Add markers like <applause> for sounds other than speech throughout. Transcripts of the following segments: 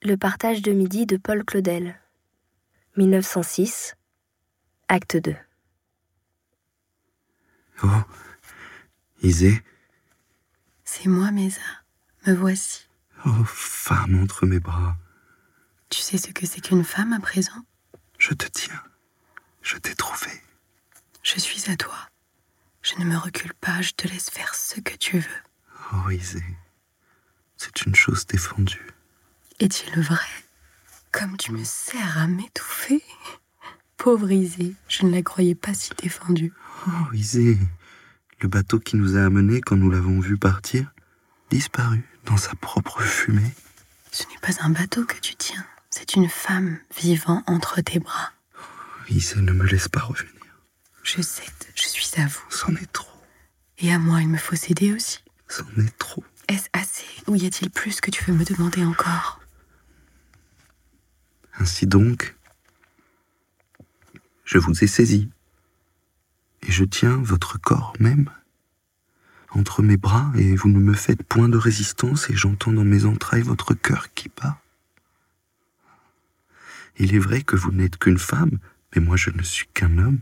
Le partage de midi de Paul Claudel. 1906. Acte 2. Oh, Isée. C'est moi, Mesa. Me voici. Oh, femme entre mes bras. Tu sais ce que c'est qu'une femme à présent? Je te tiens. Je t'ai trouvé. Je suis à toi. Je ne me recule pas, je te laisse faire ce que tu veux. Oh, Isée. C'est une chose défendue. Est-il vrai? Comme tu me sers à m'étouffer? Pauvre Isée, je ne la croyais pas si défendue. Oh, Isée, le bateau qui nous a amenés quand nous l'avons vu partir, disparu dans sa propre fumée. Ce n'est pas un bateau que tu tiens, c'est une femme vivant entre tes bras. Oh, Isée, ne me laisse pas revenir. Je cède, je suis à vous. C'en est trop. Et à moi, il me faut céder aussi. C'en est trop. Est-ce assez Ou y a-t-il plus que tu veux me demander encore? Ainsi donc, je vous ai saisi, et je tiens votre corps même entre mes bras, et vous ne me faites point de résistance, et j'entends dans mes entrailles votre cœur qui bat. Il est vrai que vous n'êtes qu'une femme, mais moi je ne suis qu'un homme,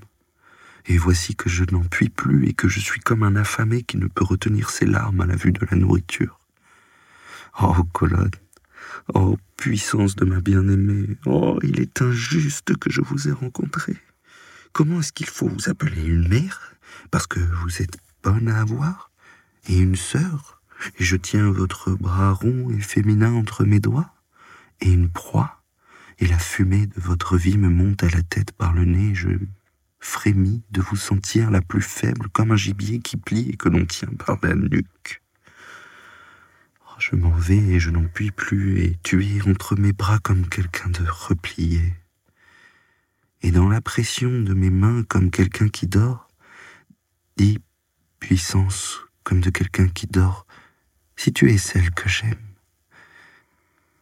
et voici que je n'en puis plus, et que je suis comme un affamé qui ne peut retenir ses larmes à la vue de la nourriture. Oh, Colonne, Oh, puissance de ma bien-aimée, oh, il est injuste que je vous ai rencontré. Comment est-ce qu'il faut vous appeler une mère Parce que vous êtes bonne à avoir Et une sœur Et je tiens votre bras rond et féminin entre mes doigts Et une proie Et la fumée de votre vie me monte à la tête par le nez, je frémis de vous sentir la plus faible comme un gibier qui plie et que l'on tient par la nuque. Je m'en vais et je n'en puis plus, et tu es entre mes bras comme quelqu'un de replié. Et dans la pression de mes mains comme quelqu'un qui dort, dis, puissance, comme de quelqu'un qui dort, si tu es celle que j'aime.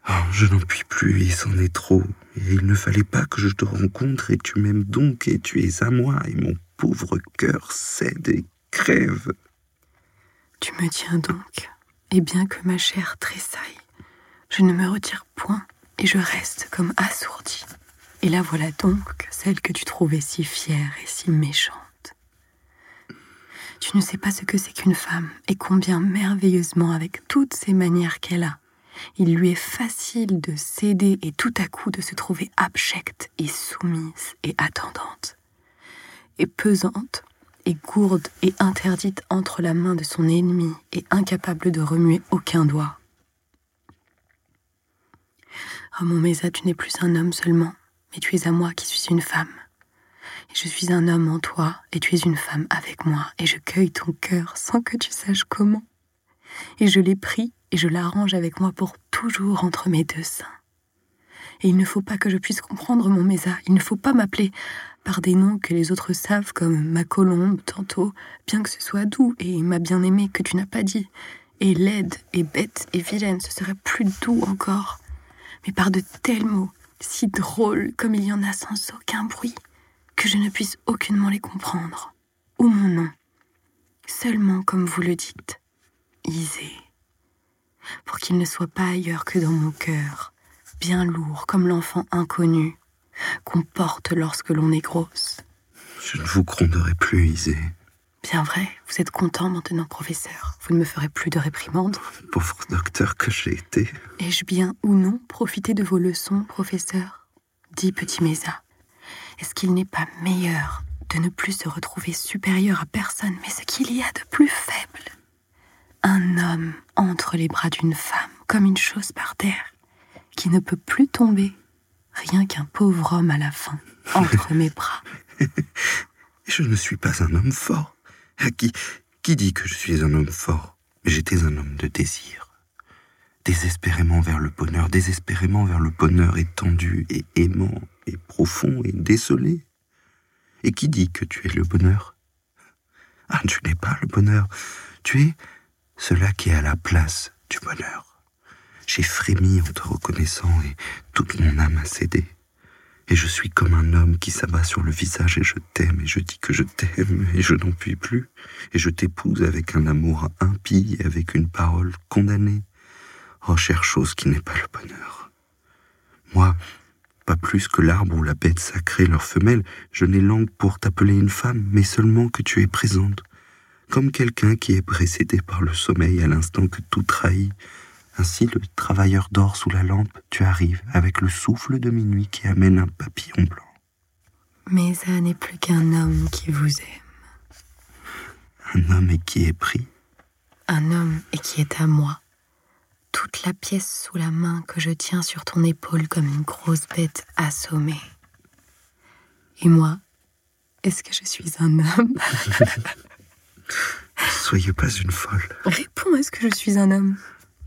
Oh, je n'en puis plus et c'en est trop, et il ne fallait pas que je te rencontre, et tu m'aimes donc, et tu es à moi, et mon pauvre cœur cède et crève. Tu me tiens donc et bien que ma chair tressaille, je ne me retire point et je reste comme assourdie. Et la voilà donc, celle que tu trouvais si fière et si méchante. Tu ne sais pas ce que c'est qu'une femme et combien merveilleusement, avec toutes ces manières qu'elle a, il lui est facile de céder et tout à coup de se trouver abjecte et soumise et attendante. Et pesante, et gourde et interdite entre la main de son ennemi et incapable de remuer aucun doigt. Oh mon Mésa, tu n'es plus un homme seulement, mais tu es à moi qui suis une femme. Et je suis un homme en toi, et tu es une femme avec moi, et je cueille ton cœur sans que tu saches comment. Et je l'ai pris, et je l'arrange avec moi pour toujours entre mes deux seins. Et il ne faut pas que je puisse comprendre mon Mésa, il ne faut pas m'appeler par des noms que les autres savent, comme ma colombe tantôt, bien que ce soit doux, et ma bien-aimée que tu n'as pas dit, et laide, et bête, et vilaine, ce serait plus doux encore, mais par de tels mots, si drôles comme il y en a sans aucun bruit, que je ne puisse aucunement les comprendre, ou mon nom, seulement comme vous le dites, Isée, pour qu'il ne soit pas ailleurs que dans mon cœur, bien lourd comme l'enfant inconnu, qu'on porte lorsque l'on est grosse. Je ne vous gronderai plus, Isée. Bien vrai, vous êtes content maintenant, professeur. Vous ne me ferez plus de réprimandes. Pauvre docteur que j'ai été. Ai-je bien ou non profité de vos leçons, professeur? Dis, petit Mésa, est-ce qu'il n'est pas meilleur de ne plus se retrouver supérieur à personne, mais ce qu'il y a de plus faible? Un homme entre les bras d'une femme, comme une chose par terre, qui ne peut plus tomber rien qu'un pauvre homme à la fin, entre <laughs> mes bras. je ne suis pas un homme fort. <laughs> Qui, dit que je suis un homme fort J'étais un homme de désir. Désespérément vers le bonheur, désespérément vers le bonheur étendu et aimant et profond et désolé. Et qui dit que tu es le bonheur? <laughs> Ah, tu n'es pas le bonheur. Tu es cela qui est à la place du bonheur. J'ai frémi en te reconnaissant et toute mon âme a cédé. Et je suis comme un homme qui s'abat sur le visage et je t'aime et je dis que je t'aime et je n'en puis plus. Et je t'épouse avec un amour impie et avec une parole condamnée. Oh, chère chose qui n'est pas le bonheur. Moi, pas plus que l'arbre ou la bête sacrée leur femelle, je n'ai langue pour t'appeler une femme, mais seulement que tu es présente, comme quelqu'un qui est précédé par le sommeil à l'instant que tout trahit. Ainsi le travailleur dort sous la lampe, tu arrives avec le souffle de minuit qui amène un papillon blanc. Mais ça n'est plus qu'un homme qui vous aime. Un homme et qui est pris. Un homme et qui est à moi toute la pièce sous la main que je tiens sur ton épaule comme une grosse bête assommée. Et moi, est-ce que je suis un homme? <laughs> Soyez pas une folle. Réponds, est-ce que je suis un homme?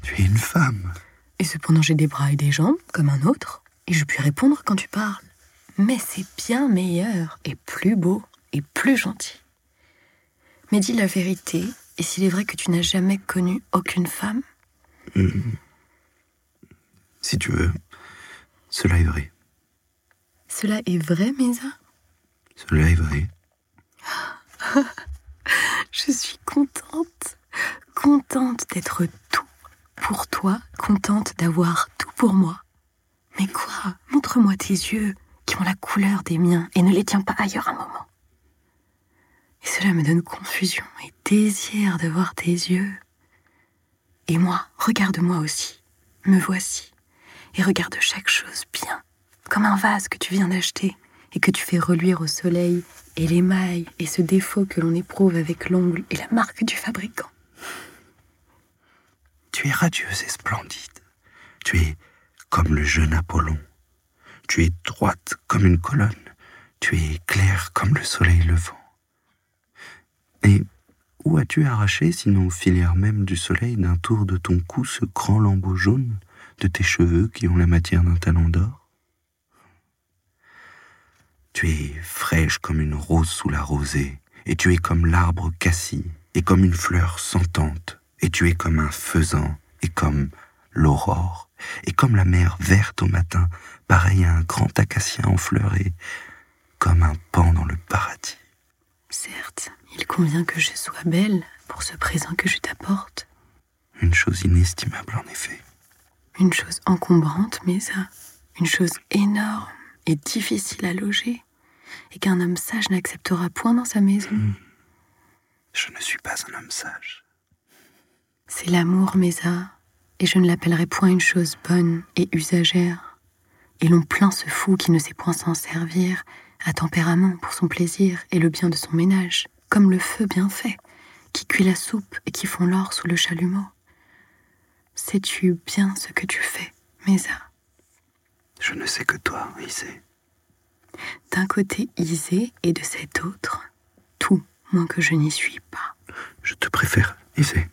Tu es une femme. Et cependant j'ai des bras et des jambes, comme un autre, et je puis répondre quand tu parles. Mais c'est bien meilleur, et plus beau, et plus gentil. Mais dis la vérité, et s'il est vrai que tu n'as jamais connu aucune femme, si tu veux, cela est vrai. Cela est vrai, Mesa? Cela est vrai. <laughs> Je suis contente, contente d'être tout pour toi, contente d'avoir tout pour moi. Mais quoi? Montre-moi tes yeux qui ont la couleur des miens et ne les tiens pas ailleurs un moment. Et cela me donne confusion et désir de voir tes yeux. Et moi, regarde-moi aussi. Me voici. Et regarde chaque chose bien, comme un vase que tu viens d'acheter et que tu fais reluire au soleil, et l'émail et ce défaut que l'on éprouve avec l'ongle et la marque du fabricant. Tu es radieuse et splendide. Tu es comme le jeune Apollon. Tu es droite comme une colonne. Tu es claire comme le soleil levant. Et où as-tu arraché, sinon aux filières même du soleil, d'un tour de ton cou ce grand lambeau jaune de tes cheveux qui ont la matière d'un talon d'or? Tu es fraîche comme une rose sous la rosée, et tu es comme l'arbre cassis, et comme une fleur sentante, et tu es comme un faisan, et comme l'aurore, et comme la mer verte au matin, pareil à un grand acacia en fleurs, et comme un pan dans le paradis. Certes, il convient que je sois belle pour ce présent que je t'apporte. Une chose inestimable en effet. Une chose encombrante, mais ça, une chose énorme et difficile à loger, et qu'un homme sage n'acceptera point dans sa maison. Hmm. Je ne suis pas un homme sage. C'est l'amour, Mesa, et je ne l'appellerai point une chose bonne et usagère. Et l'on plaint ce fou qui ne sait point s'en servir, à tempérament pour son plaisir et le bien de son ménage comme le feu bien fait, qui cuit la soupe et qui fond l'or sous le chalumeau. Sais-tu bien ce que tu fais, Mesa? Je ne sais que toi, Isée. D'un côté Isée et de cet autre, tout, moins que je n'y suis pas. Je te préfère, Isée.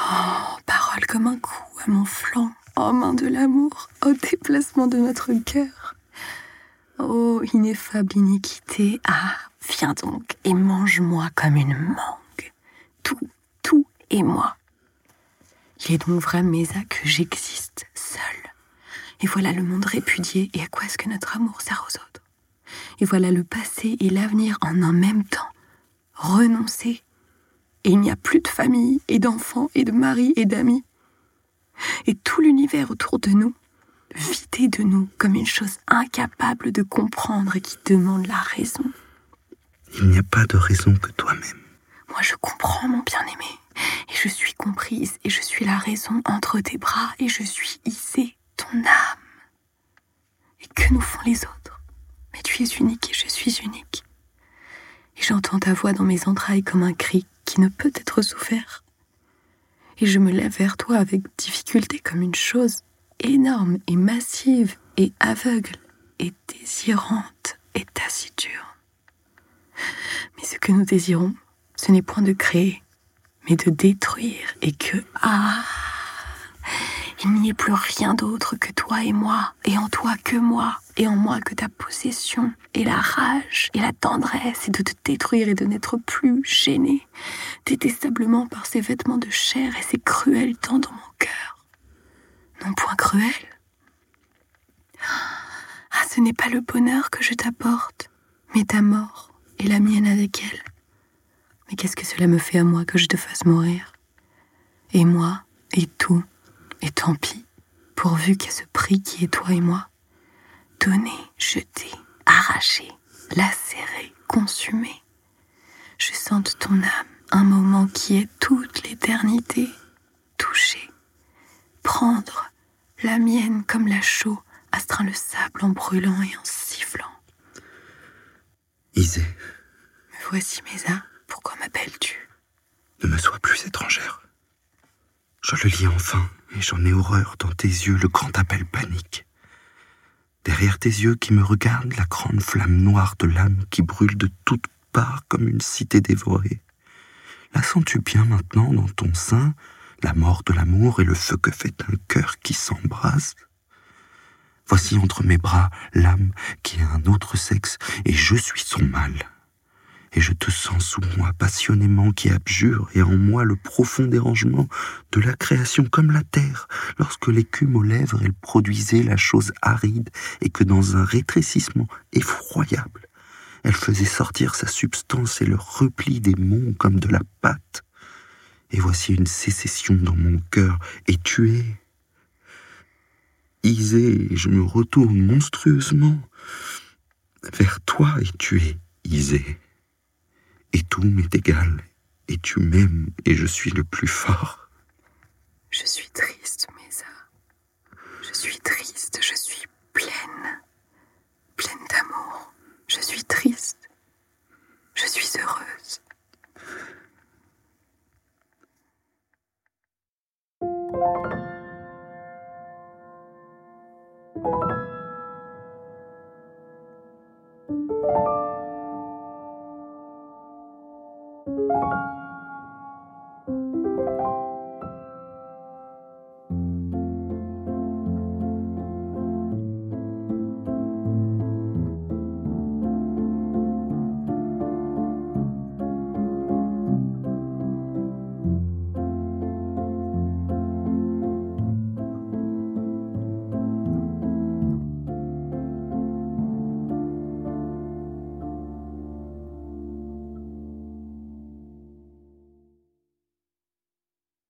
Oh, parole comme un coup à mon flanc, oh main de l'amour, oh déplacement de notre cœur. Oh, ineffable iniquité, ah, Viens donc et mange-moi comme une mangue. Tout, tout est moi. Il est donc vrai, Mesa, que j'existe seule. Et voilà le monde répudié et à quoi est-ce que notre amour sert aux autres. Et voilà le passé et l'avenir en un même temps. Renoncer. Et il n'y a plus de famille et d'enfants et de mari et d'amis. Et tout l'univers autour de nous, vidé de nous comme une chose incapable de comprendre et qui demande la raison. Il n'y a pas de raison que toi-même. Moi, je comprends, mon bien-aimé, et je suis comprise, et je suis la raison entre tes bras, et je suis Isée, ton âme. Et que nous font les autres Mais tu es unique et je suis unique. Et j'entends ta voix dans mes entrailles comme un cri qui ne peut être souffert. Et je me lève vers toi avec difficulté comme une chose énorme et massive et aveugle et désirante et taciturne. Mais ce que nous désirons, ce n'est point de créer, mais de détruire, et que, ah, il n'y ait plus rien d'autre que toi et moi, et en toi que moi, et en moi que ta possession, et la rage et la tendresse et de te détruire et de n'être plus gêné détestablement par ces vêtements de chair et ces cruels temps dans mon cœur. Non point cruel. Ah, ce n'est pas le bonheur que je t'apporte, mais ta mort et la mienne avec elle. Mais qu'est-ce que cela me fait à moi que je te fasse mourir? Et moi, et tout, et tant pis, pourvu qu'à ce prix qui est toi et moi, donné, jeté, arraché, lacéré, consumé, je sente ton âme, un moment qui est toute l'éternité, toucher, prendre la mienne comme la chaux astreint le sable en brûlant et en sifflant. Isée, Me voici, Mesa, pourquoi m'appelles-tu? Ne me sois plus étrangère. Je le lis enfin, et j'en ai horreur dans tes yeux, le grand appel panique. Derrière tes yeux qui me regardent, la grande flamme noire de l'âme qui brûle de toutes parts comme une cité dévorée. La sens-tu bien maintenant dans ton sein, la mort de l'amour et le feu que fait un cœur qui s'embrase? Voici entre mes bras l'âme qui a un autre sexe, et je suis son mal. Et je te sens sous moi passionnément qui abjure, et en moi le profond dérangement de la création comme la terre, lorsque l'écume aux lèvres elle produisait la chose aride, et que dans un rétrécissement effroyable, elle faisait sortir sa substance et le repli des monts comme de la pâte. Et voici une sécession dans mon cœur, et tu es Isée, je me retourne monstrueusement vers toi, et tu es Isée et tout m'est égal, et tu m'aimes, et je suis le plus fort. Je suis triste, Mesa. Je suis triste, je suis pleine, pleine d'amour. Je suis triste, je suis heureuse.